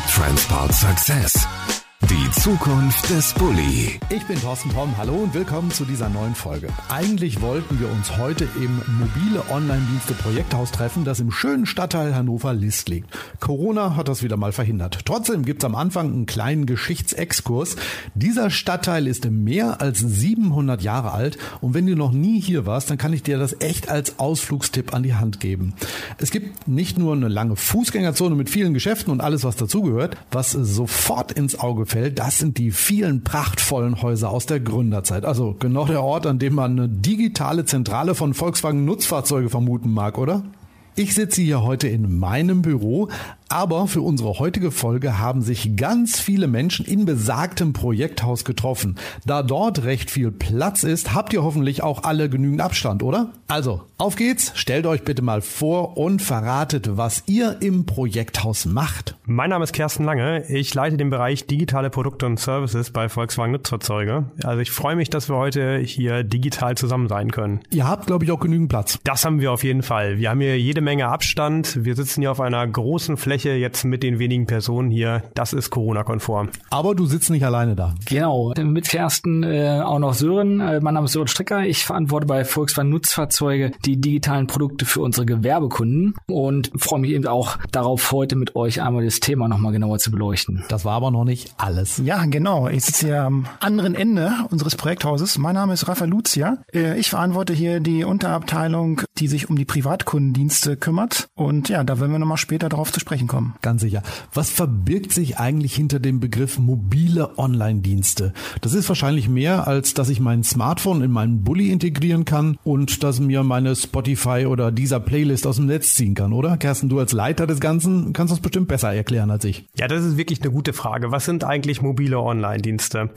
Transport Success. Die Zukunft des Bulli. Ich bin Thorsten Pomm, hallo und willkommen zu dieser neuen Folge. Eigentlich wollten wir uns heute im mobile Online-Dienste Projekthaus treffen, das im schönen Stadtteil Hannover-List liegt. Corona hat das wieder mal verhindert. Trotzdem gibt's am Anfang einen kleinen Geschichtsexkurs. Dieser Stadtteil ist mehr als 700 Jahre alt und wenn du noch nie hier warst, dann kann ich dir das echt als Ausflugstipp an die Hand geben. Es gibt nicht nur eine lange Fußgängerzone mit vielen Geschäften und alles, was dazugehört, was sofort ins Auge fällt Bielefeld, das sind die vielen prachtvollen Häuser aus der Gründerzeit. Also genau der Ort, an dem man eine digitale Zentrale von Volkswagen Nutzfahrzeuge vermuten mag, oder? Ich sitze hier heute in meinem Büro, aber für unsere heutige Folge haben sich ganz viele Menschen in besagtem Projekthaus getroffen. Da dort recht viel Platz ist, habt ihr hoffentlich auch alle genügend Abstand, oder? Also, auf geht's, stellt euch bitte mal vor und verratet, was ihr im Projekthaus macht. Mein Name ist Kersten Lange, ich leite den Bereich digitale Produkte und Services bei Volkswagen Nutzfahrzeuge. Also ich freue mich, dass wir heute hier digital zusammen sein können. Ihr habt, glaube ich, auch genügend Platz. Das haben wir auf jeden Fall. Wir haben hier jede Menge Abstand. Wir sitzen hier auf einer großen Fläche jetzt mit den wenigen Personen hier, das ist Corona-konform. Aber du sitzt nicht alleine da. Genau, mit Kersten äh, auch noch Sören. Äh, mein Name ist Sören Stricker. Ich verantworte bei Volkswagen Nutzfahrzeuge die digitalen Produkte für unsere Gewerbekunden und freue mich eben auch darauf, heute mit euch einmal das Thema nochmal genauer zu beleuchten. Das war aber noch nicht alles. Ja, genau. Ich sitze hier am anderen Ende unseres Projekthauses. Mein Name ist Rafa Lucia. Äh, ich verantworte hier die Unterabteilung, die sich um die Privatkundendienste kümmert. Und ja, da werden wir nochmal später darauf zu sprechen kommen kommen. Ganz sicher. Was verbirgt sich eigentlich hinter dem Begriff mobile Online-Dienste? Das ist wahrscheinlich mehr, als dass ich mein Smartphone in meinen Bulli integrieren kann und dass mir meine Spotify oder dieser Playlist aus dem Netz ziehen kann, oder? Kersten, du als Leiter des Ganzen kannst das bestimmt besser erklären als ich. Ja, das ist wirklich eine gute Frage. Was sind eigentlich mobile Online-Dienste?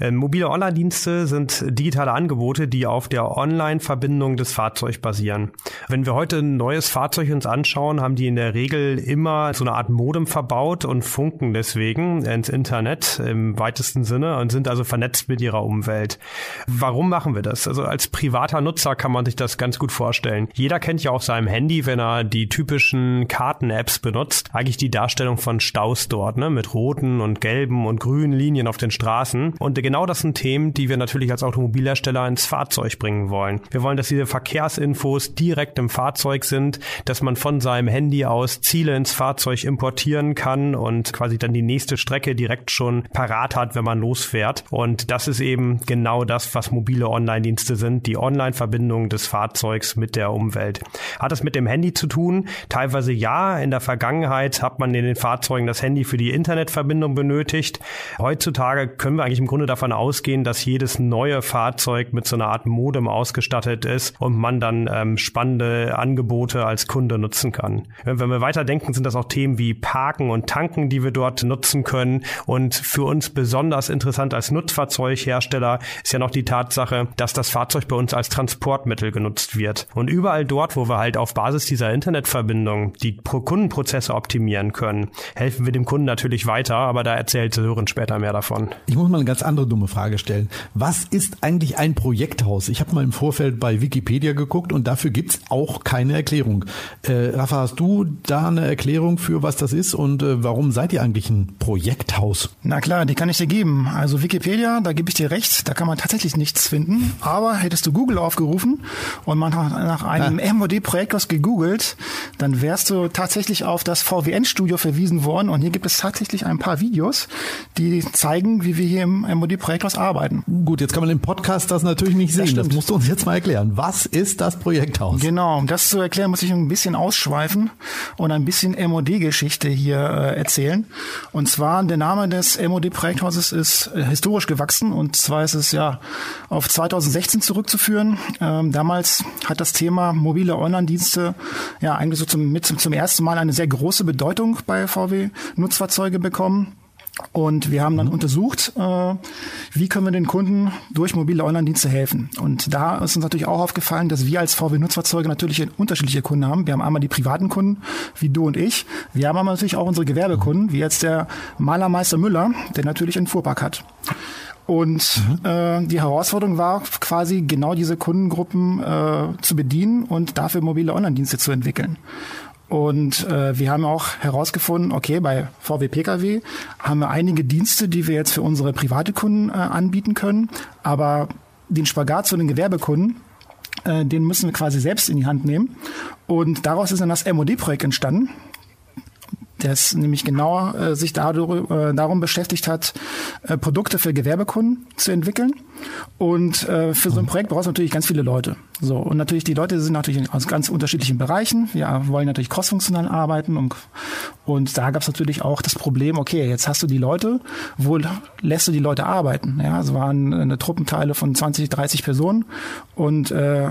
Äh, mobile Online-Dienste sind digitale Angebote, die auf der Online-Verbindung des Fahrzeugs basieren. Wenn wir heute ein neues Fahrzeug uns anschauen, haben die in der Regel immer so eine Art Modem verbaut und funken deswegen ins Internet im weitesten Sinne und sind also vernetzt mit ihrer Umwelt. Warum machen wir das? Also als privater Nutzer kann man sich das ganz gut vorstellen. Jeder kennt ja auf seinem Handy, wenn er die typischen Karten-Apps benutzt, eigentlich die Darstellung von Staus dort, ne, mit roten und gelben und grünen Linien auf den Straßen. Und genau das sind Themen, die wir natürlich als Automobilhersteller ins Fahrzeug bringen wollen. Wir wollen, dass diese Verkehrsinfos direkt im Fahrzeug sind, dass man von seinem Handy aus Ziele ins Fahrzeug Fahrzeug importieren kann und quasi dann die nächste Strecke direkt schon parat hat, wenn man losfährt. Und das ist eben genau das, was mobile Online-Dienste sind, die Online-Verbindung des Fahrzeugs mit der Umwelt. Hat es mit dem Handy zu tun? Teilweise ja. In der Vergangenheit hat man in den Fahrzeugen das Handy für die Internetverbindung benötigt. Heutzutage können wir eigentlich im Grunde davon ausgehen, dass jedes neue Fahrzeug mit so einer Art Modem ausgestattet ist und man dann ähm, spannende Angebote als Kunde nutzen kann. Wenn wir weiterdenken, sind das auch Themen wie Parken und Tanken, die wir dort nutzen können. Und für uns besonders interessant als Nutzfahrzeughersteller ist ja noch die Tatsache, dass das Fahrzeug bei uns als Transportmittel genutzt wird. Und überall dort, wo wir halt auf Basis dieser Internetverbindung die Kundenprozesse optimieren können, helfen wir dem Kunden natürlich weiter, aber da erzählt Sören später mehr davon. Ich muss mal eine ganz andere dumme Frage stellen. Was ist eigentlich ein Projekthaus? Ich habe mal im Vorfeld bei Wikipedia geguckt und dafür gibt's auch keine Erklärung. Äh, Rafa, hast du da eine Erklärung für was das ist und äh, warum seid ihr eigentlich ein Projekthaus? Na klar, die kann ich dir geben. Also Wikipedia, da gebe ich dir recht, da kann man tatsächlich nichts finden. Aber hättest du Google aufgerufen und man hat nach einem ah. MOD-Projekthaus gegoogelt, dann wärst du tatsächlich auf das VWN-Studio verwiesen worden und hier gibt es tatsächlich ein paar Videos, die zeigen, wie wir hier im MOD-Projekthaus arbeiten. Gut, jetzt kann man im Podcast das natürlich nicht sehen. Das, das musst du uns jetzt mal erklären. Was ist das Projekthaus? Genau, um das zu erklären, muss ich ein bisschen ausschweifen und ein bisschen MOD geschichte hier äh, erzählen. Und zwar der Name des MOD-Projekthauses ist äh, historisch gewachsen und zwar ist es ja auf 2016 zurückzuführen. Ähm, damals hat das Thema mobile Online-Dienste ja eigentlich so zum, mit, zum ersten Mal eine sehr große Bedeutung bei VW Nutzfahrzeuge bekommen. Und wir haben dann mhm. untersucht, äh, wie können wir den Kunden durch mobile Online-Dienste helfen. Und da ist uns natürlich auch aufgefallen, dass wir als VW-Nutzfahrzeuge natürlich unterschiedliche Kunden haben. Wir haben einmal die privaten Kunden, wie du und ich. Wir haben aber natürlich auch unsere Gewerbekunden, wie jetzt der Malermeister Müller, der natürlich einen Fuhrpark hat. Und mhm. äh, die Herausforderung war quasi genau diese Kundengruppen äh, zu bedienen und dafür mobile Online-Dienste zu entwickeln. Und äh, wir haben auch herausgefunden, okay, bei VW Pkw haben wir einige Dienste, die wir jetzt für unsere private Kunden äh, anbieten können, aber den Spagat zu den Gewerbekunden, äh, den müssen wir quasi selbst in die Hand nehmen. Und daraus ist dann das MOD-Projekt entstanden, das nämlich genauer äh, sich dadurch, äh, darum beschäftigt hat, äh, Produkte für Gewerbekunden zu entwickeln. Und äh, für so ein Projekt brauchst du natürlich ganz viele Leute. So und natürlich die Leute sind natürlich aus ganz unterschiedlichen Bereichen. Wir wollen natürlich crossfunktional arbeiten und, und da gab es natürlich auch das Problem: Okay, jetzt hast du die Leute, wo lässt du die Leute arbeiten? Ja, es waren eine Truppenteile von 20, 30 Personen und äh,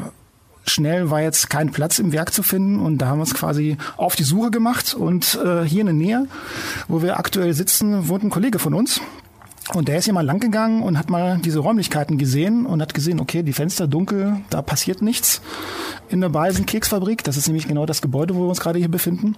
schnell war jetzt kein Platz im Werk zu finden und da haben wir uns quasi auf die Suche gemacht und äh, hier in der Nähe, wo wir aktuell sitzen, wohnt ein Kollege von uns. Und der ist hier mal lang gegangen und hat mal diese Räumlichkeiten gesehen und hat gesehen, okay, die Fenster dunkel, da passiert nichts in der Balsen Keksfabrik. Das ist nämlich genau das Gebäude, wo wir uns gerade hier befinden.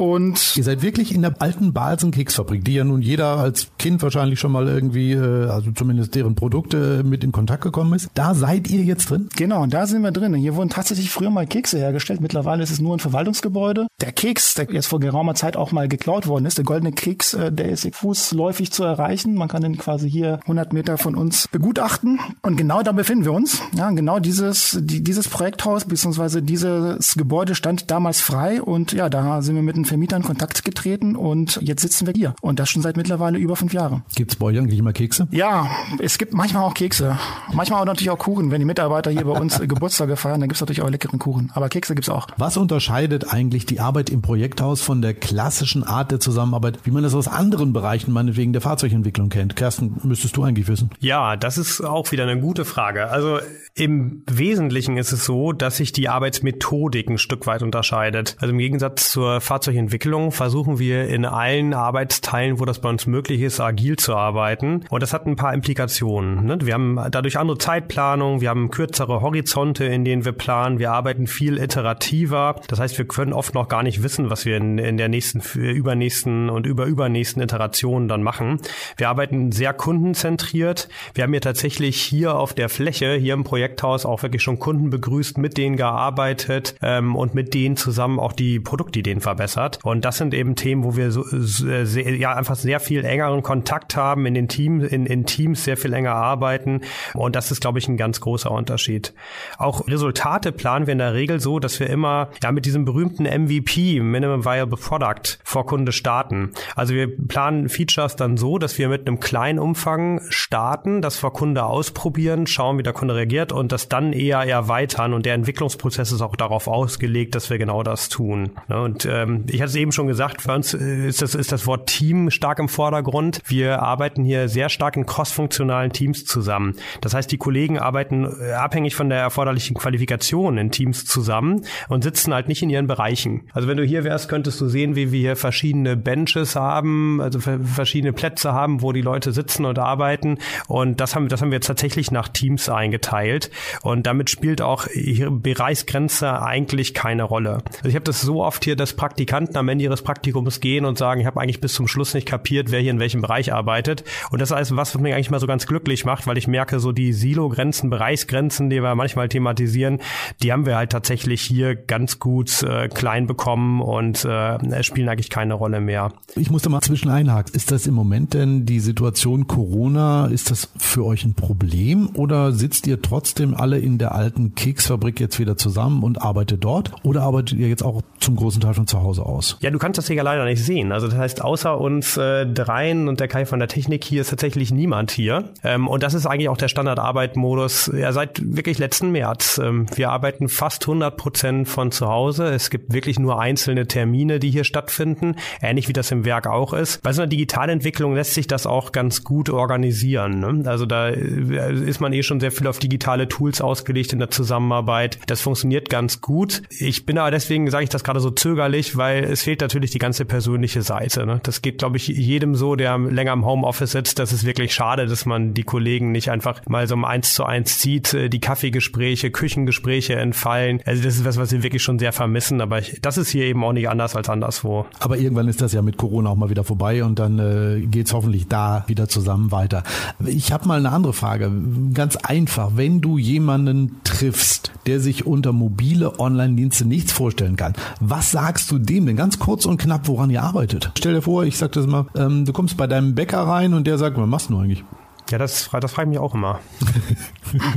Und ihr seid wirklich in der alten Balsen Keksfabrik, die ja nun jeder als Kind wahrscheinlich schon mal irgendwie, äh, also zumindest deren Produkte mit in Kontakt gekommen ist. Da seid ihr jetzt drin? Genau, da sind wir drin. Hier wurden tatsächlich früher mal Kekse hergestellt. Mittlerweile ist es nur ein Verwaltungsgebäude. Der Keks, der jetzt vor geraumer Zeit auch mal geklaut worden ist, der goldene Keks, äh, der ist fußläufig zu erreichen. Man kann den quasi hier 100 Meter von uns begutachten. Und genau da befinden wir uns. Ja, genau dieses, die, dieses Projekthaus beziehungsweise dieses Gebäude stand damals frei und ja, da sind wir mit einem Vermieter in Kontakt getreten und jetzt sitzen wir hier. Und das schon seit mittlerweile über fünf Jahren. Gibt es bei euch eigentlich immer Kekse? Ja, es gibt manchmal auch Kekse. Manchmal auch natürlich auch Kuchen. Wenn die Mitarbeiter hier bei uns Geburtstage feiern, dann gibt es natürlich auch leckeren Kuchen. Aber Kekse gibt es auch. Was unterscheidet eigentlich die Arbeit im Projekthaus von der klassischen Art der Zusammenarbeit, wie man das aus anderen Bereichen, meinetwegen der Fahrzeugentwicklung kennt? Kersten, müsstest du eigentlich wissen. Ja, das ist auch wieder eine gute Frage. Also im Wesentlichen ist es so, dass sich die Arbeitsmethodik ein Stück weit unterscheidet. Also im Gegensatz zur Fahrzeugentwicklung versuchen wir in allen Arbeitsteilen, wo das bei uns möglich ist, agil zu arbeiten. Und das hat ein paar Implikationen. Ne? Wir haben dadurch andere Zeitplanung, wir haben kürzere Horizonte, in denen wir planen, wir arbeiten viel iterativer. Das heißt, wir können oft noch gar nicht wissen, was wir in, in der nächsten, übernächsten und überübernächsten Iteration dann machen. Wir arbeiten sehr kundenzentriert. Wir haben ja tatsächlich hier auf der Fläche, hier im Projekthaus auch wirklich schon Kunden begrüßt, mit denen gearbeitet ähm, und mit denen zusammen auch die Produktideen verbessert. Und das sind eben Themen, wo wir so, sehr, ja einfach sehr viel engeren Kontakt haben in den Teams, in, in Teams sehr viel enger arbeiten. Und das ist, glaube ich, ein ganz großer Unterschied. Auch Resultate planen wir in der Regel so, dass wir immer ja mit diesem berühmten MVP, Minimum Viable Product, vor Kunde starten. Also wir planen Features dann so, dass wir mit einem kleinen Umfang starten, das vor Kunde ausprobieren, schauen, wie der Kunde reagiert und das dann eher erweitern und der Entwicklungsprozess ist auch darauf ausgelegt, dass wir genau das tun. Ne, und ähm, ich hatte es eben schon gesagt, für uns äh, ist das, ist das Wort Team stark im Vordergrund. Wir arbeiten hier sehr stark in crossfunktionalen Teams zusammen. Das heißt, die Kollegen arbeiten äh, abhängig von der erforderlichen Qualifikation in Teams zusammen und sitzen halt nicht in ihren Bereichen. Also wenn du hier wärst, könntest du sehen, wie wir hier verschiedene Benches haben, also verschiedene Plätze haben, wo die Leute sitzen und arbeiten. Und das haben, das haben wir tatsächlich nach Teams eingeteilt. Und damit spielt auch ihre Bereichsgrenze eigentlich keine Rolle. Also ich habe das so oft hier, dass Praktikanten am Ende ihres Praktikums gehen und sagen, ich habe eigentlich bis zum Schluss nicht kapiert, wer hier in welchem Bereich arbeitet. Und das ist was, was mich eigentlich mal so ganz glücklich macht, weil ich merke, so die Silo-Grenzen, Bereichsgrenzen, die wir manchmal thematisieren, die haben wir halt tatsächlich hier ganz gut äh, klein bekommen und äh, spielen eigentlich keine Rolle mehr. Ich muss da mal zwischen einhaken. Ist das im Moment denn die Situation Corona, ist das für euch ein Problem oder sitzt ihr trotzdem alle in der alten Keksfabrik jetzt wieder zusammen und arbeitet dort? Oder arbeitet ihr jetzt auch zum großen Teil von zu Hause aus? Ja, du kannst das hier ja leider nicht sehen. Also das heißt, außer uns äh, dreien und der Kai von der Technik hier ist tatsächlich niemand hier. Ähm, und das ist eigentlich auch der Standardarbeitmodus ja, seit wirklich letzten März. Ähm, wir arbeiten fast 100 Prozent von zu Hause. Es gibt wirklich nur einzelne Termine, die hier stattfinden, ähnlich wie das im Werk auch ist. Bei so einer Digitalentwicklung lässt sich das auch ganz gut organisieren. Ne? Also da äh, ist man eh schon sehr viel auf digitale Tools ausgelegt in der Zusammenarbeit. Das funktioniert ganz gut. Ich bin aber deswegen, sage ich das gerade so zögerlich, weil es fehlt natürlich die ganze persönliche Seite. Ne? Das geht, glaube ich, jedem so, der länger im Homeoffice sitzt. Das ist wirklich schade, dass man die Kollegen nicht einfach mal so um eins zu eins sieht, äh, die Kaffeegespräche, Küchengespräche entfallen. Also das ist was, was wir wirklich schon sehr vermissen. Aber ich, das ist hier eben auch nicht anders als anderswo. Aber irgendwann ist das ja mit Corona auch mal wieder vorbei und dann äh, geht hoffentlich da wieder zusammen weiter. Ich habe mal eine andere Frage. Ganz einfach, wenn du jemanden triffst, der sich unter mobile Online-Dienste nichts vorstellen kann. Was sagst du dem denn ganz kurz und knapp, woran ihr arbeitet? Stell dir vor, ich sag das mal, ähm, du kommst bei deinem Bäcker rein und der sagt, was machst du eigentlich? Ja, das, das frage ich mich auch immer.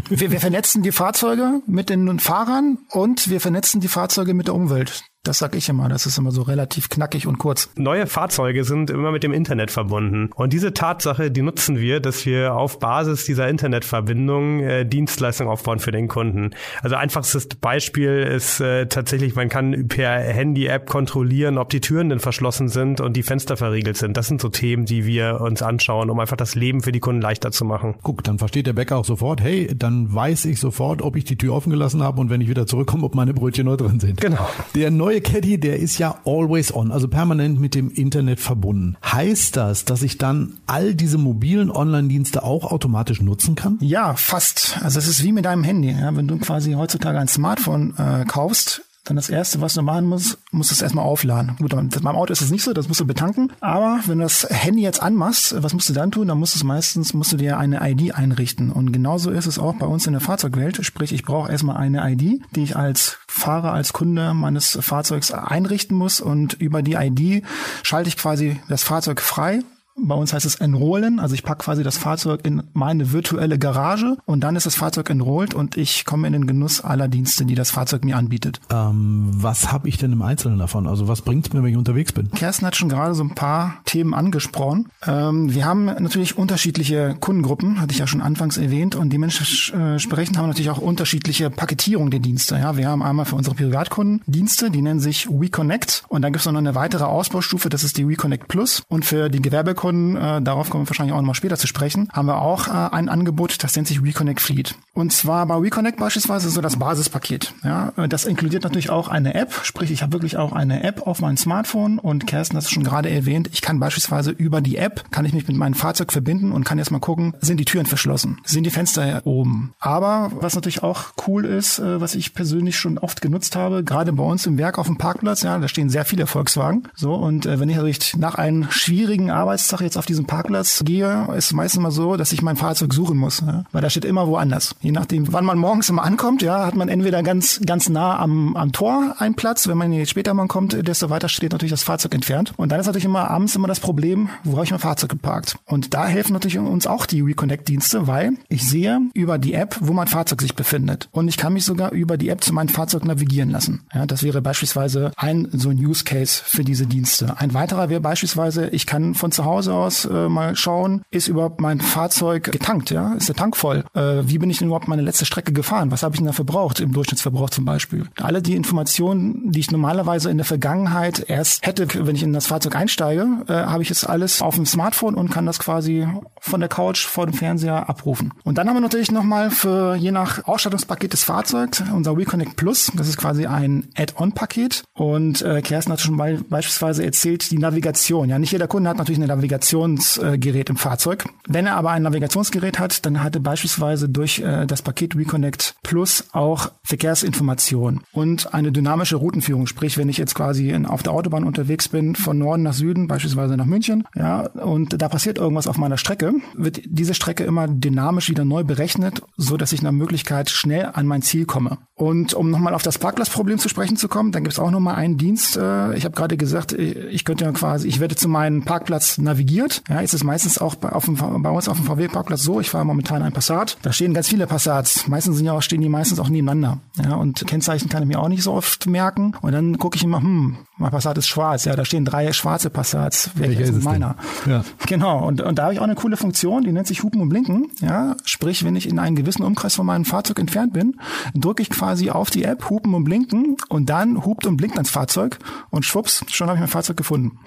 wir, wir vernetzen die Fahrzeuge mit den Fahrern und wir vernetzen die Fahrzeuge mit der Umwelt. Das sag ich immer, das ist immer so relativ knackig und kurz. Neue Fahrzeuge sind immer mit dem Internet verbunden. Und diese Tatsache, die nutzen wir, dass wir auf Basis dieser Internetverbindung äh, Dienstleistungen aufbauen für den Kunden. Also einfachstes Beispiel ist äh, tatsächlich, man kann per Handy-App kontrollieren, ob die Türen denn verschlossen sind und die Fenster verriegelt sind. Das sind so Themen, die wir uns anschauen, um einfach das Leben für die Kunden leichter zu machen. Guck, dann versteht der Bäcker auch sofort, hey, dann weiß ich sofort, ob ich die Tür offen gelassen habe und wenn ich wieder zurückkomme, ob meine Brötchen noch drin sind. Genau. Der neue neue Caddy, der ist ja always on, also permanent mit dem Internet verbunden. Heißt das, dass ich dann all diese mobilen Online-Dienste auch automatisch nutzen kann? Ja, fast. Also es ist wie mit deinem Handy. Ja? Wenn du quasi heutzutage ein Smartphone äh, kaufst, dann das erste, was du machen musst, musst du es erstmal aufladen. Gut, beim Auto ist es nicht so, das musst du betanken. Aber wenn du das Handy jetzt anmachst, was musst du dann tun? Dann musst du es meistens, musst du dir eine ID einrichten. Und genauso ist es auch bei uns in der Fahrzeugwelt. Sprich, ich brauche erstmal eine ID, die ich als Fahrer, als Kunde meines Fahrzeugs einrichten muss. Und über die ID schalte ich quasi das Fahrzeug frei bei uns heißt es enrollen, also ich packe quasi das Fahrzeug in meine virtuelle Garage und dann ist das Fahrzeug enrollt und ich komme in den Genuss aller Dienste, die das Fahrzeug mir anbietet. Ähm, was habe ich denn im Einzelnen davon? Also was bringt es mir, wenn ich unterwegs bin? Kerstin hat schon gerade so ein paar Themen angesprochen. Ähm, wir haben natürlich unterschiedliche Kundengruppen, hatte ich ja schon anfangs erwähnt, und dementsprechend haben wir natürlich auch unterschiedliche Paketierung der Dienste. Ja, wir haben einmal für unsere Privatkunden Dienste, die nennen sich WeConnect und dann gibt es noch eine weitere Ausbaustufe, das ist die WeConnect Plus und für die Gewerbekunden Kunden, äh, darauf kommen wir wahrscheinlich auch nochmal später zu sprechen, haben wir auch äh, ein Angebot, das nennt sich Reconnect Fleet. Und zwar bei Reconnect beispielsweise so das Basispaket. Ja, äh, das inkludiert natürlich auch eine App, sprich ich habe wirklich auch eine App auf meinem Smartphone und Kerstin hat es schon gerade erwähnt, ich kann beispielsweise über die App, kann ich mich mit meinem Fahrzeug verbinden und kann jetzt mal gucken, sind die Türen verschlossen, sind die Fenster oben. Aber was natürlich auch cool ist, äh, was ich persönlich schon oft genutzt habe, gerade bei uns im Werk auf dem Parkplatz, ja, da stehen sehr viele Volkswagen. So, und äh, wenn ich also nach einem schwierigen Arbeitstag Samstag jetzt auf diesen Parkplatz gehe, ist meistens mal so, dass ich mein Fahrzeug suchen muss, ja? weil da steht immer woanders. Je nachdem, wann man morgens immer ankommt, ja, hat man entweder ganz ganz nah am, am Tor einen Platz. Wenn man jetzt später mal kommt, desto weiter steht natürlich das Fahrzeug entfernt. Und dann ist natürlich immer abends immer das Problem, wo habe ich mein Fahrzeug geparkt? Und da helfen natürlich uns auch die Reconnect-Dienste, weil ich sehe über die App, wo mein Fahrzeug sich befindet. Und ich kann mich sogar über die App zu meinem Fahrzeug navigieren lassen. Ja, das wäre beispielsweise ein so ein Use Case für diese Dienste. Ein weiterer wäre beispielsweise, ich kann von zu Hause Hause aus äh, mal schauen, ist überhaupt mein Fahrzeug getankt, ja? Ist der Tank voll? Äh, wie bin ich denn überhaupt meine letzte Strecke gefahren? Was habe ich denn da verbraucht, im Durchschnittsverbrauch zum Beispiel? Alle die Informationen, die ich normalerweise in der Vergangenheit erst hätte, wenn ich in das Fahrzeug einsteige, äh, habe ich jetzt alles auf dem Smartphone und kann das quasi von der Couch vor dem Fernseher abrufen. Und dann haben wir natürlich nochmal für je nach Ausstattungspaket des Fahrzeugs unser WeConnect Plus. Das ist quasi ein Add-on-Paket. Und äh, Kerstin hat schon be beispielsweise erzählt, die Navigation. Ja, nicht jeder Kunde hat natürlich eine Navigation Navigationsgerät im Fahrzeug. Wenn er aber ein Navigationsgerät hat, dann hat er beispielsweise durch äh, das Paket Reconnect Plus auch Verkehrsinformation und eine dynamische Routenführung. Sprich, wenn ich jetzt quasi auf der Autobahn unterwegs bin, von Norden nach Süden, beispielsweise nach München, ja, und da passiert irgendwas auf meiner Strecke, wird diese Strecke immer dynamisch wieder neu berechnet, so dass ich nach Möglichkeit schnell an mein Ziel komme. Und um nochmal auf das Parkplatzproblem zu sprechen zu kommen, dann gibt es auch nochmal einen Dienst. Äh, ich habe gerade gesagt, ich könnte ja quasi, ich werde zu meinem Parkplatz navigiert. Ja, ist es meistens auch bei, auf dem, bei uns auf dem VW-Parkplatz so. Ich fahre momentan ein Passat. Da stehen ganz viele Passats. Meistens sind ja auch, stehen die meistens auch nebeneinander. Ja, und Kennzeichen kann ich mir auch nicht so oft merken. Und dann gucke ich immer, hm, mein Passat ist schwarz. Ja, da stehen drei schwarze Passats. Welcher ist meiner? Ja. Genau. Und, und da habe ich auch eine coole Funktion, die nennt sich Hupen und Blinken. Ja, sprich, wenn ich in einem gewissen Umkreis von meinem Fahrzeug entfernt bin, drücke ich quasi auf die App Hupen und Blinken und dann hupt und blinkt ans Fahrzeug und schwupps, schon habe ich mein Fahrzeug gefunden.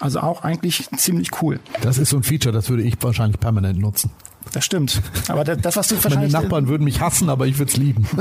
Also auch eigentlich ziemlich cool. Das ist so ein Feature, das würde ich wahrscheinlich permanent nutzen. Das stimmt. Aber das, was du wahrscheinlich. Meine Nachbarn würden mich hassen, aber ich würde es lieben.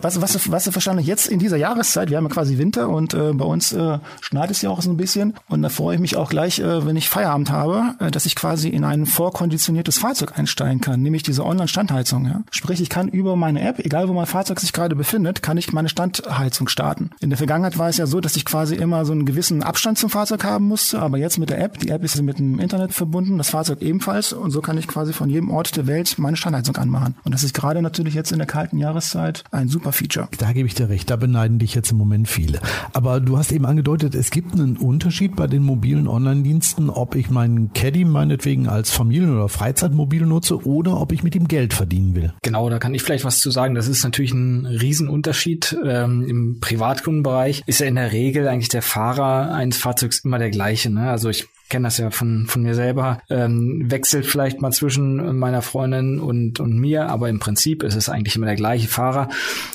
Was, was, was du wahrscheinlich jetzt in dieser Jahreszeit, wir haben ja quasi Winter und äh, bei uns äh, schneit es ja auch so ein bisschen. Und da freue ich mich auch gleich, äh, wenn ich Feierabend habe, äh, dass ich quasi in ein vorkonditioniertes Fahrzeug einsteigen kann, nämlich diese Online-Standheizung. Ja? Sprich, ich kann über meine App, egal wo mein Fahrzeug sich gerade befindet, kann ich meine Standheizung starten. In der Vergangenheit war es ja so, dass ich quasi immer so einen gewissen Abstand zum Fahrzeug haben musste, aber jetzt mit der App, die App ist mit dem Internet verbunden, das Fahrzeug ebenfalls und so kann ich quasi von jedem Ort Ort der Welt meine Standheizung anmachen. Und das ist gerade natürlich jetzt in der kalten Jahreszeit ein super Feature. Da gebe ich dir recht, da beneiden dich jetzt im Moment viele. Aber du hast eben angedeutet, es gibt einen Unterschied bei den mobilen Online-Diensten, ob ich meinen Caddy meinetwegen als Familien- oder Freizeitmobil nutze oder ob ich mit ihm Geld verdienen will. Genau, da kann ich vielleicht was zu sagen. Das ist natürlich ein Riesenunterschied. Ähm, Im Privatkundenbereich ist ja in der Regel eigentlich der Fahrer eines Fahrzeugs immer der gleiche. Ne? Also ich kenne das ja von, von mir selber, ähm, wechselt vielleicht mal zwischen meiner Freundin und, und mir, aber im Prinzip ist es eigentlich immer der gleiche Fahrer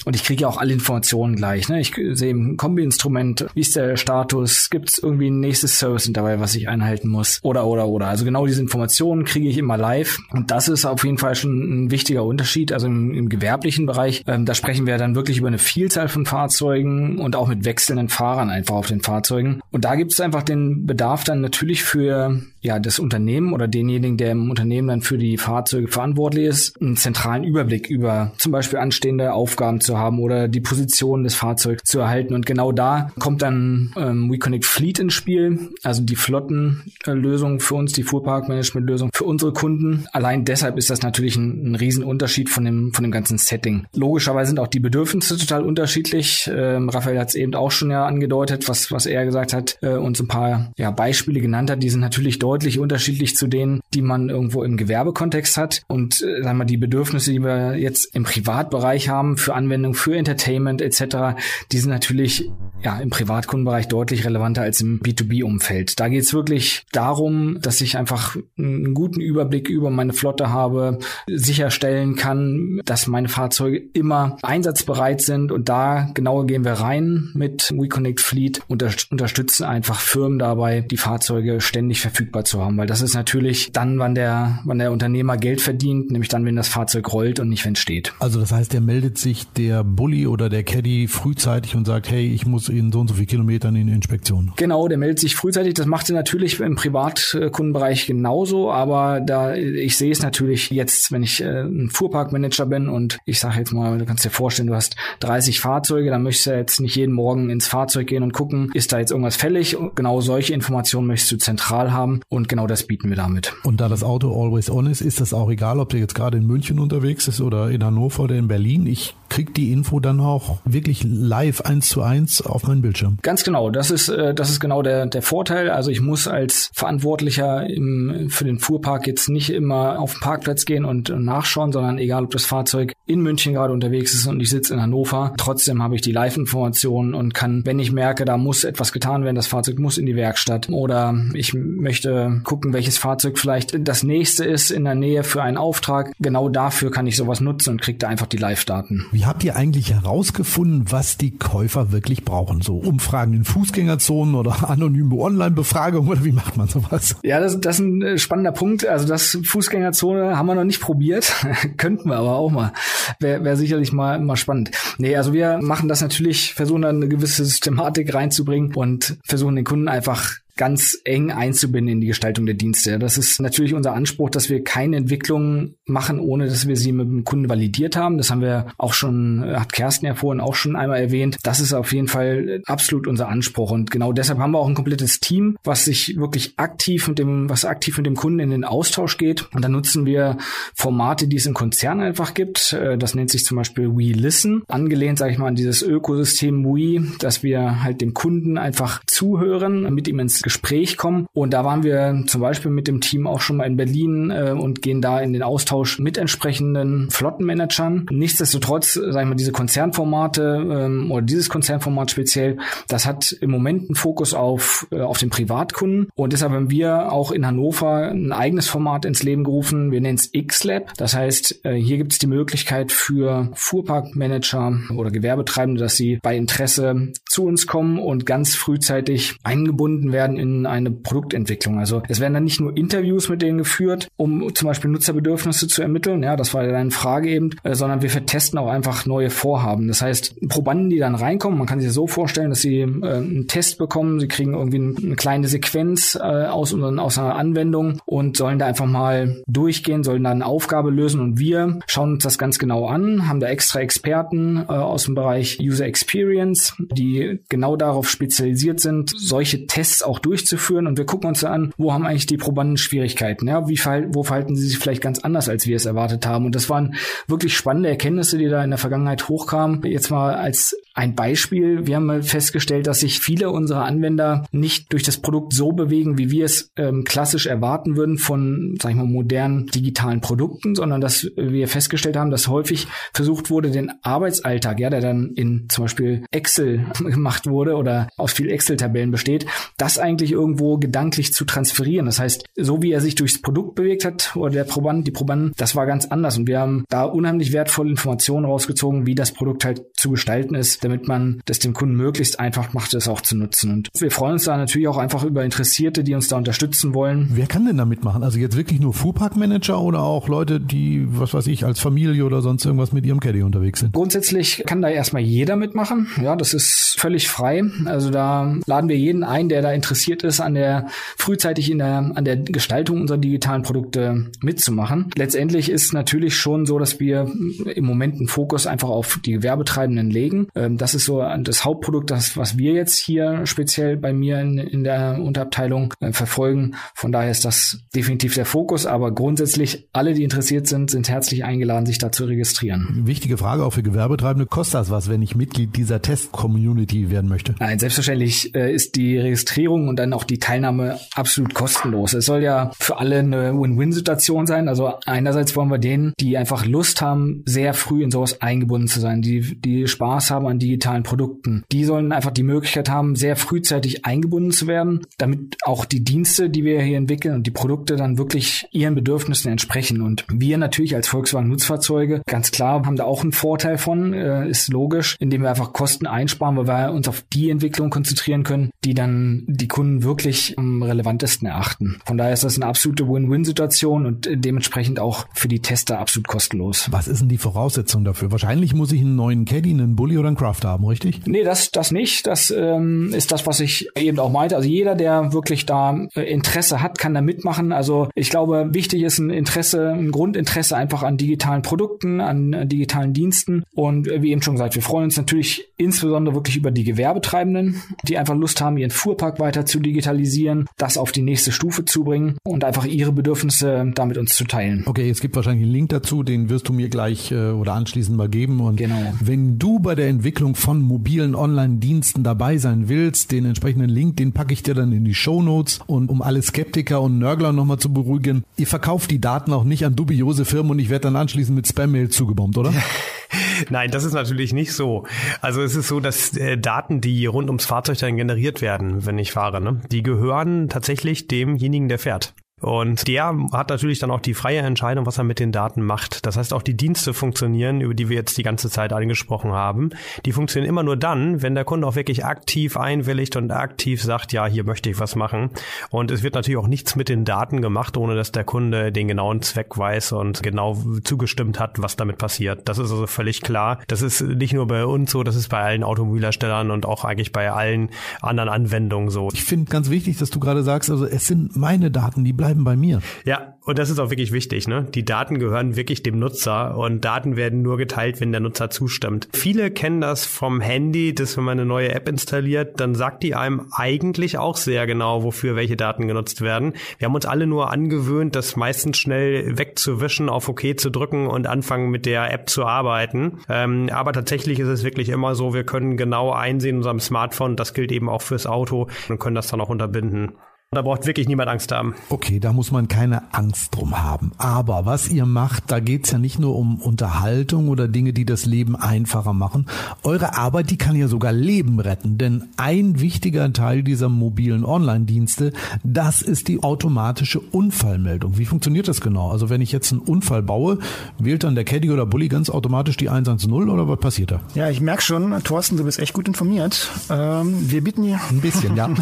und ich kriege ja auch alle Informationen gleich. Ne? Ich sehe im Kombi-Instrument, wie ist der Status, gibt es irgendwie ein nächstes Service dabei, was ich einhalten muss oder, oder, oder. Also genau diese Informationen kriege ich immer live und das ist auf jeden Fall schon ein wichtiger Unterschied. Also im, im gewerblichen Bereich, ähm, da sprechen wir dann wirklich über eine Vielzahl von Fahrzeugen und auch mit wechselnden Fahrern einfach auf den Fahrzeugen. Und da gibt es einfach den Bedarf dann natürlich für ja, das Unternehmen oder denjenigen, der im Unternehmen dann für die Fahrzeuge verantwortlich ist, einen zentralen Überblick über zum Beispiel anstehende Aufgaben zu haben oder die Position des Fahrzeugs zu erhalten. Und genau da kommt dann ähm, WeConnect Fleet ins Spiel, also die Flottenlösung für uns, die Fuhrparkmanagement-Lösung für unsere Kunden. Allein deshalb ist das natürlich ein, ein Riesenunterschied von dem, von dem ganzen Setting. Logischerweise sind auch die Bedürfnisse total unterschiedlich. Ähm, Raphael hat es eben auch schon ja angedeutet, was, was er gesagt hat, äh, uns ein paar ja, Beispiele genannt hat, die sind natürlich deutlich unterschiedlich zu denen, die man irgendwo im Gewerbekontext hat. Und äh, sagen wir, die Bedürfnisse, die wir jetzt im Privatbereich haben für Anwendung, für Entertainment etc., die sind natürlich ja im Privatkundenbereich deutlich relevanter als im B2B-Umfeld. Da geht es wirklich darum, dass ich einfach einen guten Überblick über meine Flotte habe, sicherstellen kann, dass meine Fahrzeuge immer einsatzbereit sind und da genauer gehen wir rein mit WeConnect Fleet und unterstützen einfach Firmen dabei, die Fahrzeuge ständig verfügbar zu haben, weil das ist natürlich dann, wann der, wann der Unternehmer Geld verdient, nämlich dann, wenn das Fahrzeug rollt und nicht, wenn es steht. Also das heißt, der meldet sich der Bully oder der Caddy frühzeitig und sagt, hey, ich muss in so und so viele Kilometern in Inspektion. Genau, der meldet sich frühzeitig. Das macht er natürlich im Privatkundenbereich genauso, aber da ich sehe es natürlich jetzt, wenn ich äh, ein Fuhrparkmanager bin und ich sage jetzt mal, du kannst dir vorstellen, du hast 30 Fahrzeuge, dann möchtest du jetzt nicht jeden Morgen ins Fahrzeug gehen und gucken, ist da jetzt irgendwas fällig? Genau solche Informationen möchtest du zentral haben und genau das bieten wir damit. Und da das Auto always on ist, ist das auch egal, ob der jetzt gerade in München unterwegs ist oder in Hannover oder in Berlin. Ich krieg die Info dann auch wirklich live eins zu eins auf meinen Bildschirm. Ganz genau. Das ist, äh, das ist genau der, der Vorteil. Also ich muss als Verantwortlicher im, für den Fuhrpark jetzt nicht immer auf den Parkplatz gehen und nachschauen, sondern egal, ob das Fahrzeug in München gerade unterwegs ist und ich sitze in Hannover, trotzdem habe ich die Live-Informationen und kann, wenn ich merke, da muss etwas getan werden, das Fahrzeug muss in die Werkstatt oder ich möchte gucken, welches Fahrzeug vielleicht das nächste ist in der Nähe für einen Auftrag. Genau dafür kann ich sowas nutzen und kriege da einfach die Live-Daten. Wie habt ihr eigentlich herausgefunden, was die Käufer wirklich brauchen? So Umfragen in Fußgängerzonen oder anonyme Online-Befragungen oder wie macht man sowas? Ja, das, das ist ein äh, spannender Punkt. Also das Fußgängerzone haben wir noch nicht probiert. Könnten wir aber auch mal. Wäre wär sicherlich mal, mal spannend. Nee, also wir machen das natürlich, versuchen dann eine gewisse Systematik reinzubringen und versuchen den Kunden einfach ganz eng einzubinden in die Gestaltung der Dienste. Das ist natürlich unser Anspruch, dass wir keine Entwicklung machen, ohne dass wir sie mit dem Kunden validiert haben. Das haben wir auch schon, hat Kersten ja vorhin auch schon einmal erwähnt. Das ist auf jeden Fall absolut unser Anspruch. Und genau deshalb haben wir auch ein komplettes Team, was sich wirklich aktiv mit dem, was aktiv mit dem Kunden in den Austausch geht. Und dann nutzen wir Formate, die es im Konzern einfach gibt. Äh, das nennt sich zum Beispiel We Listen. Angelehnt, sage ich mal, an dieses Ökosystem We, dass wir halt dem Kunden einfach zuhören, mit ihm ins Gespräch kommen. Und da waren wir zum Beispiel mit dem Team auch schon mal in Berlin äh, und gehen da in den Austausch mit entsprechenden Flottenmanagern. Nichtsdestotrotz, sag ich mal, diese Konzernformate ähm, oder dieses Konzernformat speziell, das hat im Moment einen Fokus auf, äh, auf den Privatkunden. Und deshalb haben wir auch in Hannover ein eigenes Format ins Leben gerufen. Wir nennen es X-Lab. Das heißt, äh, hier gibt es die Möglichkeit für Fuhrparkmanager oder Gewerbetreibende, dass sie bei Interesse zu uns kommen und ganz frühzeitig eingebunden werden in eine Produktentwicklung. Also es werden dann nicht nur Interviews mit denen geführt, um zum Beispiel Nutzerbedürfnisse zu ermitteln, ja, das war ja deine Frage eben, äh, sondern wir vertesten auch einfach neue Vorhaben. Das heißt, Probanden, die dann reinkommen, man kann sich so vorstellen, dass sie äh, einen Test bekommen, sie kriegen irgendwie eine kleine Sequenz äh, aus, aus einer Anwendung und sollen da einfach mal durchgehen, sollen da eine Aufgabe lösen und wir schauen uns das ganz genau an, haben da extra Experten äh, aus dem Bereich User Experience, die genau darauf spezialisiert sind, solche Tests auch durchzuführen. Und wir gucken uns an, wo haben eigentlich die Probanden Schwierigkeiten? Ja, wie verhalten, wo verhalten sie sich vielleicht ganz anders, als wir es erwartet haben? Und das waren wirklich spannende Erkenntnisse, die da in der Vergangenheit hochkamen. Jetzt mal als ein Beispiel. Wir haben festgestellt, dass sich viele unserer Anwender nicht durch das Produkt so bewegen, wie wir es ähm, klassisch erwarten würden von, sag ich mal, modernen digitalen Produkten, sondern dass wir festgestellt haben, dass häufig versucht wurde, den Arbeitsalltag, ja, der dann in zum Beispiel Excel gemacht wurde oder aus viel Excel-Tabellen besteht, das eigentlich irgendwo gedanklich zu transferieren. Das heißt, so wie er sich durchs Produkt bewegt hat oder der Proband, die Probanden, das war ganz anders und wir haben da unheimlich wertvolle Informationen rausgezogen, wie das Produkt halt zu gestalten ist, damit man das dem Kunden möglichst einfach macht, es auch zu nutzen. Und wir freuen uns da natürlich auch einfach über Interessierte, die uns da unterstützen wollen. Wer kann denn da mitmachen? Also jetzt wirklich nur Fuhrparkmanager oder auch Leute, die, was weiß ich, als Familie oder sonst irgendwas mit ihrem Caddy unterwegs sind? Grundsätzlich kann da erstmal jeder mitmachen. Ja, das ist völlig frei. Also da laden wir jeden ein, der da interessiert ist, an der frühzeitig in der, an der Gestaltung unserer digitalen Produkte mitzumachen. Letztendlich ist natürlich schon so, dass wir im Moment einen Fokus einfach auf die Gewerbetreibenden legen. Ähm, das ist so das Hauptprodukt, das, was wir jetzt hier speziell bei mir in, in der Unterabteilung äh, verfolgen. Von daher ist das definitiv der Fokus, aber grundsätzlich alle, die interessiert sind, sind herzlich eingeladen, sich da zu registrieren. Wichtige Frage auch für Gewerbetreibende. Kostet das was, wenn ich Mitglied dieser Test-Community werden möchte? Nein, selbstverständlich äh, ist die Registrierung und dann auch die Teilnahme absolut kostenlos. Es soll ja für alle eine Win-Win-Situation sein. Also einerseits wollen wir denen, die einfach Lust haben, sehr früh in sowas eingebunden zu sein, die, die Spaß haben an digitalen Produkten. Die sollen einfach die Möglichkeit haben, sehr frühzeitig eingebunden zu werden, damit auch die Dienste, die wir hier entwickeln und die Produkte dann wirklich ihren Bedürfnissen entsprechen. Und wir natürlich als Volkswagen Nutzfahrzeuge, ganz klar, haben da auch einen Vorteil von, äh, ist logisch, indem wir einfach Kosten einsparen, weil wir uns auf die Entwicklung konzentrieren können, die dann die Kunden wirklich am relevantesten erachten. Von daher ist das eine absolute Win-Win-Situation und dementsprechend auch für die Tester absolut kostenlos. Was ist denn die Voraussetzung dafür? Wahrscheinlich muss ich einen neuen Caddy, einen Bulli oder einen Craft Craft haben, richtig? Nee, das, das nicht. Das ähm, ist das, was ich eben auch meinte. Also jeder, der wirklich da äh, Interesse hat, kann da mitmachen. Also ich glaube, wichtig ist ein Interesse, ein Grundinteresse einfach an digitalen Produkten, an äh, digitalen Diensten. Und äh, wie eben schon gesagt, wir freuen uns natürlich insbesondere wirklich über die Gewerbetreibenden, die einfach Lust haben, ihren Fuhrpark weiter zu digitalisieren, das auf die nächste Stufe zu bringen und einfach ihre Bedürfnisse da mit uns zu teilen. Okay, es gibt wahrscheinlich einen Link dazu, den wirst du mir gleich äh, oder anschließend mal geben. Und genau. wenn du bei der Entwicklung Entwicklung von mobilen Online-Diensten dabei sein willst, den entsprechenden Link, den packe ich dir dann in die Show. Und um alle Skeptiker und Nörgler nochmal zu beruhigen, ihr verkauft die Daten auch nicht an dubiose Firmen und ich werde dann anschließend mit Spam-Mail zugebombt, oder? Nein, das ist natürlich nicht so. Also es ist so, dass äh, Daten, die rund ums Fahrzeug dann generiert werden, wenn ich fahre, ne, die gehören tatsächlich demjenigen, der fährt. Und der hat natürlich dann auch die freie Entscheidung, was er mit den Daten macht. Das heißt, auch die Dienste funktionieren, über die wir jetzt die ganze Zeit angesprochen haben. Die funktionieren immer nur dann, wenn der Kunde auch wirklich aktiv einwilligt und aktiv sagt, ja, hier möchte ich was machen. Und es wird natürlich auch nichts mit den Daten gemacht, ohne dass der Kunde den genauen Zweck weiß und genau zugestimmt hat, was damit passiert. Das ist also völlig klar. Das ist nicht nur bei uns so, das ist bei allen Automobilherstellern und auch eigentlich bei allen anderen Anwendungen so. Ich finde ganz wichtig, dass du gerade sagst, also es sind meine Daten, die bleiben bleiben bei mir. Ja, und das ist auch wirklich wichtig. Ne? Die Daten gehören wirklich dem Nutzer und Daten werden nur geteilt, wenn der Nutzer zustimmt. Viele kennen das vom Handy, dass wenn man eine neue App installiert, dann sagt die einem eigentlich auch sehr genau, wofür welche Daten genutzt werden. Wir haben uns alle nur angewöhnt, das meistens schnell wegzuwischen, auf OK zu drücken und anfangen mit der App zu arbeiten. Ähm, aber tatsächlich ist es wirklich immer so, wir können genau einsehen in unserem Smartphone, das gilt eben auch fürs Auto und können das dann auch unterbinden. Da braucht wirklich niemand Angst haben. Okay, da muss man keine Angst drum haben. Aber was ihr macht, da geht's ja nicht nur um Unterhaltung oder Dinge, die das Leben einfacher machen. Eure Arbeit, die kann ja sogar Leben retten. Denn ein wichtiger Teil dieser mobilen Online-Dienste, das ist die automatische Unfallmeldung. Wie funktioniert das genau? Also wenn ich jetzt einen Unfall baue, wählt dann der Caddy oder Bulli ganz automatisch die 110 oder was passiert da? Ja, ich merke schon, Thorsten, du bist echt gut informiert. Ähm, wir bieten hier... Ein bisschen, ja.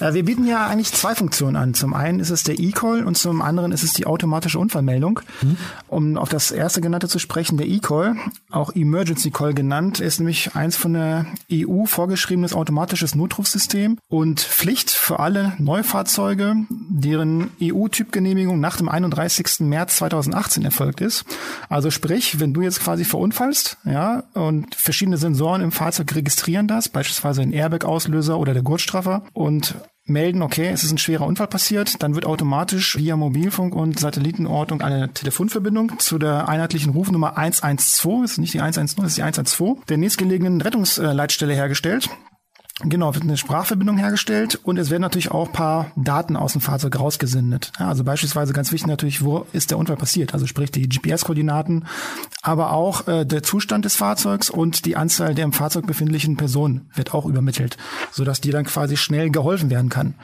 Äh, wir bieten ja ja eigentlich zwei Funktionen an. Zum einen ist es der E-Call und zum anderen ist es die automatische Unfallmeldung. Mhm. Um auf das erste genannte zu sprechen, der E-Call, auch Emergency Call genannt, ist nämlich eins von der EU vorgeschriebenes automatisches Notrufsystem und Pflicht für alle Neufahrzeuge, deren EU-Typgenehmigung nach dem 31. März 2018 erfolgt ist. Also sprich, wenn du jetzt quasi verunfallst, ja, und verschiedene Sensoren im Fahrzeug registrieren das, beispielsweise ein Airbag-Auslöser oder der Gurtstraffer und melden, okay, es ist ein schwerer Unfall passiert, dann wird automatisch via Mobilfunk und Satellitenortung eine Telefonverbindung zu der einheitlichen Rufnummer 112, das ist nicht die 110, das ist die 112, der nächstgelegenen Rettungsleitstelle hergestellt. Genau, wird eine Sprachverbindung hergestellt und es werden natürlich auch paar Daten aus dem Fahrzeug rausgesendet. Ja, also beispielsweise ganz wichtig natürlich, wo ist der Unfall passiert? Also sprich die GPS-Koordinaten, aber auch äh, der Zustand des Fahrzeugs und die Anzahl der im Fahrzeug befindlichen Personen wird auch übermittelt, sodass dir dann quasi schnell geholfen werden kann.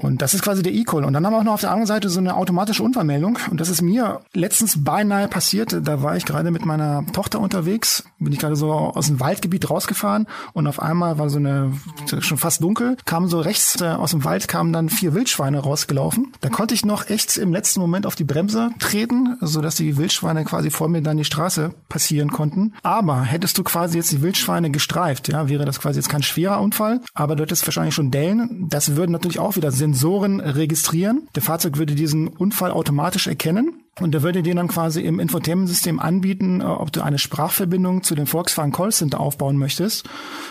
Und das ist quasi der E-Call. Und dann haben wir auch noch auf der anderen Seite so eine automatische Unfallmeldung. Und das ist mir letztens beinahe passiert. Da war ich gerade mit meiner Tochter unterwegs, bin ich gerade so aus dem Waldgebiet rausgefahren und auf einmal war so eine, schon fast dunkel, kamen so rechts äh, aus dem Wald kamen dann vier Wildschweine rausgelaufen. Da konnte ich noch echt im letzten Moment auf die Bremse treten, sodass die Wildschweine quasi vor mir dann die Straße passieren konnten. Aber hättest du quasi jetzt die Wildschweine gestreift, ja, wäre das quasi jetzt kein schwerer Unfall, aber du hättest wahrscheinlich schon Dellen. Das würden natürlich auch wieder Sinn Sensoren registrieren. Der Fahrzeug würde diesen Unfall automatisch erkennen. Und der würde dir dann quasi im Infotainment-System anbieten, äh, ob du eine Sprachverbindung zu dem Volkswagen Callcenter aufbauen möchtest.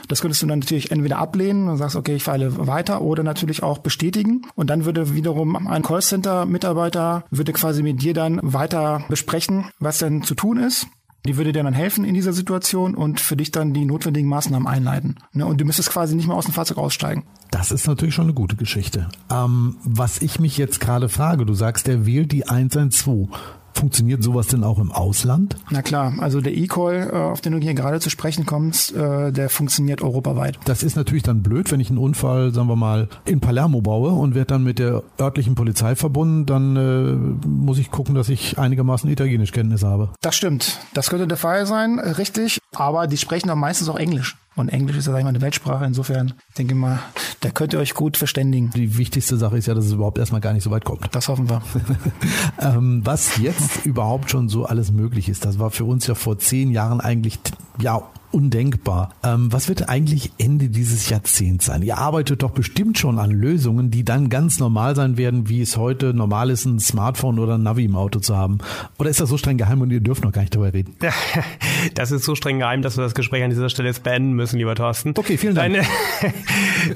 Das könntest du dann natürlich entweder ablehnen und sagst, okay, ich feile weiter oder natürlich auch bestätigen. Und dann würde wiederum ein Callcenter-Mitarbeiter würde quasi mit dir dann weiter besprechen, was denn zu tun ist. Die würde dir dann helfen in dieser Situation und für dich dann die notwendigen Maßnahmen einleiten. Ne? Und du müsstest quasi nicht mehr aus dem Fahrzeug aussteigen. Das ist natürlich schon eine gute Geschichte. Ähm, was ich mich jetzt gerade frage, du sagst, der wählt die 112. Funktioniert sowas denn auch im Ausland? Na klar, also der E-Call, äh, auf den du hier gerade zu sprechen kommst, äh, der funktioniert europaweit. Das ist natürlich dann blöd, wenn ich einen Unfall, sagen wir mal, in Palermo baue und werde dann mit der örtlichen Polizei verbunden, dann äh, muss ich gucken, dass ich einigermaßen Italienischkenntnisse habe. Das stimmt. Das könnte der Fall sein, richtig. Aber die sprechen dann meistens auch Englisch. Und Englisch ist ja, sag ich mal, eine Weltsprache. Insofern denke ich mal, da könnt ihr euch gut verständigen. Die wichtigste Sache ist ja, dass es überhaupt erstmal gar nicht so weit kommt. Das hoffen wir. ähm, was jetzt überhaupt schon so alles möglich ist, das war für uns ja vor zehn Jahren eigentlich ja undenkbar. Ähm, was wird eigentlich Ende dieses Jahrzehnts sein? Ihr arbeitet doch bestimmt schon an Lösungen, die dann ganz normal sein werden, wie es heute normal ist, ein Smartphone oder ein Navi im Auto zu haben. Oder ist das so streng geheim und ihr dürft noch gar nicht darüber reden? Das ist so streng geheim, dass wir das Gespräch an dieser Stelle jetzt beenden müssen, lieber Thorsten. Okay, vielen Dank. Deine,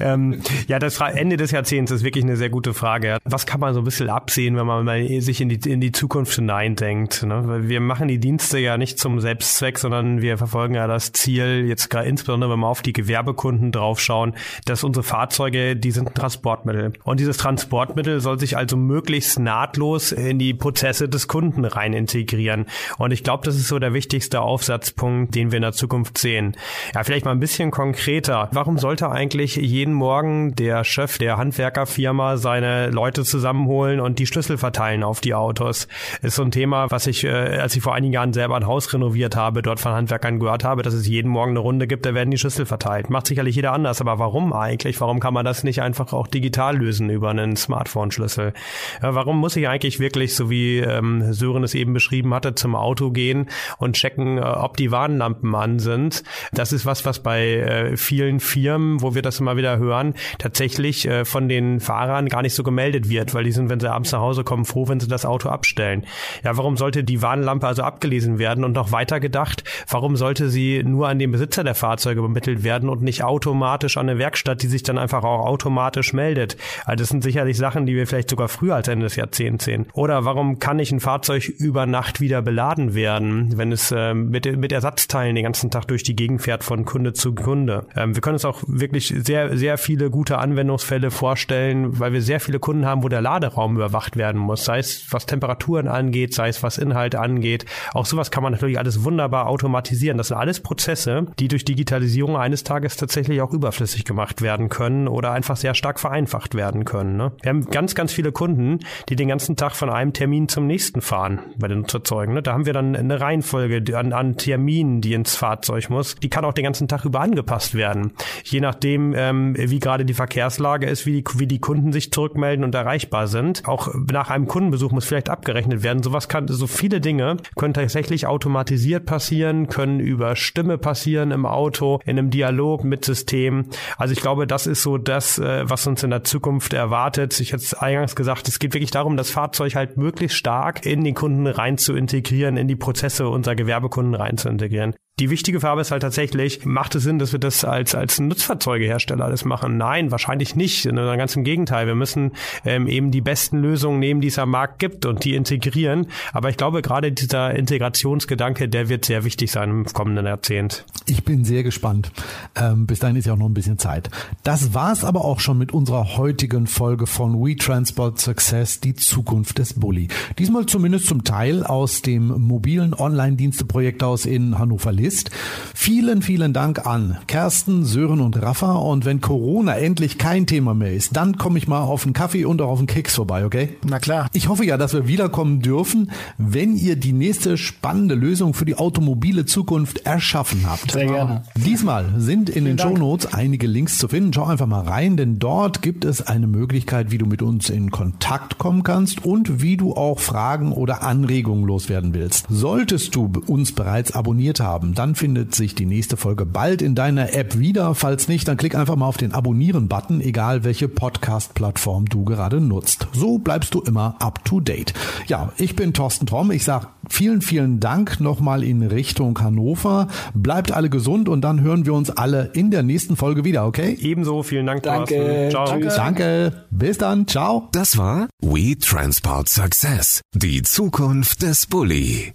ähm, ja, das Ende des Jahrzehnts ist wirklich eine sehr gute Frage. Was kann man so ein bisschen absehen, wenn man mal sich in die, in die Zukunft hineindenkt? Ne? Wir machen die Dienste ja nicht zum Selbstzweck, sondern wir verfolgen ja das Ziel, Ziel, jetzt gerade insbesondere wenn wir auf die Gewerbekunden draufschauen, dass unsere Fahrzeuge, die sind ein Transportmittel. Und dieses Transportmittel soll sich also möglichst nahtlos in die Prozesse des Kunden rein integrieren. Und ich glaube, das ist so der wichtigste Aufsatzpunkt, den wir in der Zukunft sehen. Ja, vielleicht mal ein bisschen konkreter. Warum sollte eigentlich jeden Morgen der Chef der Handwerkerfirma seine Leute zusammenholen und die Schlüssel verteilen auf die Autos? Ist so ein Thema, was ich, äh, als ich vor einigen Jahren selber ein Haus renoviert habe, dort von Handwerkern gehört habe, dass es jeden Morgen eine Runde gibt, da werden die Schlüssel verteilt. Macht sicherlich jeder anders, aber warum eigentlich? Warum kann man das nicht einfach auch digital lösen über einen Smartphone-Schlüssel? Warum muss ich eigentlich wirklich, so wie ähm, Sören es eben beschrieben hatte, zum Auto gehen und checken, äh, ob die Warnlampen an sind? Das ist was, was bei äh, vielen Firmen, wo wir das immer wieder hören, tatsächlich äh, von den Fahrern gar nicht so gemeldet wird, weil die sind, wenn sie abends nach Hause kommen, froh, wenn sie das Auto abstellen. Ja, warum sollte die Warnlampe also abgelesen werden und noch weiter gedacht, warum sollte sie nur nur an den Besitzer der Fahrzeuge übermittelt werden und nicht automatisch an eine Werkstatt, die sich dann einfach auch automatisch meldet. Also das sind sicherlich Sachen, die wir vielleicht sogar früher als Ende des Jahrzehnts sehen. Oder warum kann nicht ein Fahrzeug über Nacht wieder beladen werden, wenn es äh, mit, mit Ersatzteilen den ganzen Tag durch die Gegend fährt von Kunde zu Kunde? Ähm, wir können uns auch wirklich sehr, sehr viele gute Anwendungsfälle vorstellen, weil wir sehr viele Kunden haben, wo der Laderaum überwacht werden muss, sei es was Temperaturen angeht, sei es was Inhalte angeht. Auch sowas kann man natürlich alles wunderbar automatisieren. Das sind alles Prozesse, die durch Digitalisierung eines Tages tatsächlich auch überflüssig gemacht werden können oder einfach sehr stark vereinfacht werden können. Ne? Wir haben ganz, ganz viele Kunden, die den ganzen Tag von einem Termin zum nächsten fahren bei den Nutzerzeugen. Ne? Da haben wir dann eine Reihenfolge an, an Terminen, die ins Fahrzeug muss. Die kann auch den ganzen Tag über angepasst werden. Je nachdem, ähm, wie gerade die Verkehrslage ist, wie die, wie die Kunden sich zurückmelden und erreichbar sind. Auch nach einem Kundenbesuch muss vielleicht abgerechnet werden. Sowas kann, so viele Dinge können tatsächlich automatisiert passieren, können über Stimme passieren im Auto, in einem Dialog mit System. Also ich glaube, das ist so das, äh, was uns in der Zukunft erwartet. Ich hatte eingangs gesagt, es geht wirklich darum, das Fahrzeug halt möglichst stark in den Kunden rein zu integrieren, in die Prozesse unserer Gewerbekunden rein zu integrieren. Die wichtige Farbe ist halt tatsächlich, macht es Sinn, dass wir das als, als Nutzfahrzeugehersteller alles machen? Nein, wahrscheinlich nicht, sondern ganz im Gegenteil. Wir müssen ähm, eben die besten Lösungen nehmen, die es am Markt gibt und die integrieren. Aber ich glaube, gerade dieser Integrationsgedanke, der wird sehr wichtig sein im kommenden Jahrzehnt. Ich bin sehr gespannt. Ähm, bis dahin ist ja auch noch ein bisschen Zeit. Das war's aber auch schon mit unserer heutigen Folge von We Transport Success, die Zukunft des Bulli. Diesmal zumindest zum Teil aus dem mobilen Online-Diensteprojekt aus in Hannover ist. Vielen, vielen Dank an Kersten, Sören und Rafa. Und wenn Corona endlich kein Thema mehr ist, dann komme ich mal auf einen Kaffee und auch auf einen Keks vorbei, okay? Na klar. Ich hoffe ja, dass wir wiederkommen dürfen, wenn ihr die nächste spannende Lösung für die automobile Zukunft erschaffen habt. Sehr gerne. Diesmal sind in den Show Notes einige Links zu finden. Schau einfach mal rein, denn dort gibt es eine Möglichkeit, wie du mit uns in Kontakt kommen kannst und wie du auch Fragen oder Anregungen loswerden willst. Solltest du uns bereits abonniert haben, dann findet sich die nächste Folge bald in deiner App wieder. Falls nicht, dann klick einfach mal auf den Abonnieren-Button, egal welche Podcast-Plattform du gerade nutzt. So bleibst du immer up to date. Ja, ich bin Thorsten Tromm. Ich sage vielen, vielen Dank nochmal in Richtung Hannover. Bleibt alle gesund und dann hören wir uns alle in der nächsten Folge wieder, okay? Ebenso, vielen Dank, Danke. Ciao. Danke. Danke. Bis dann. Ciao. Das war We Transport Success, die Zukunft des Bulli.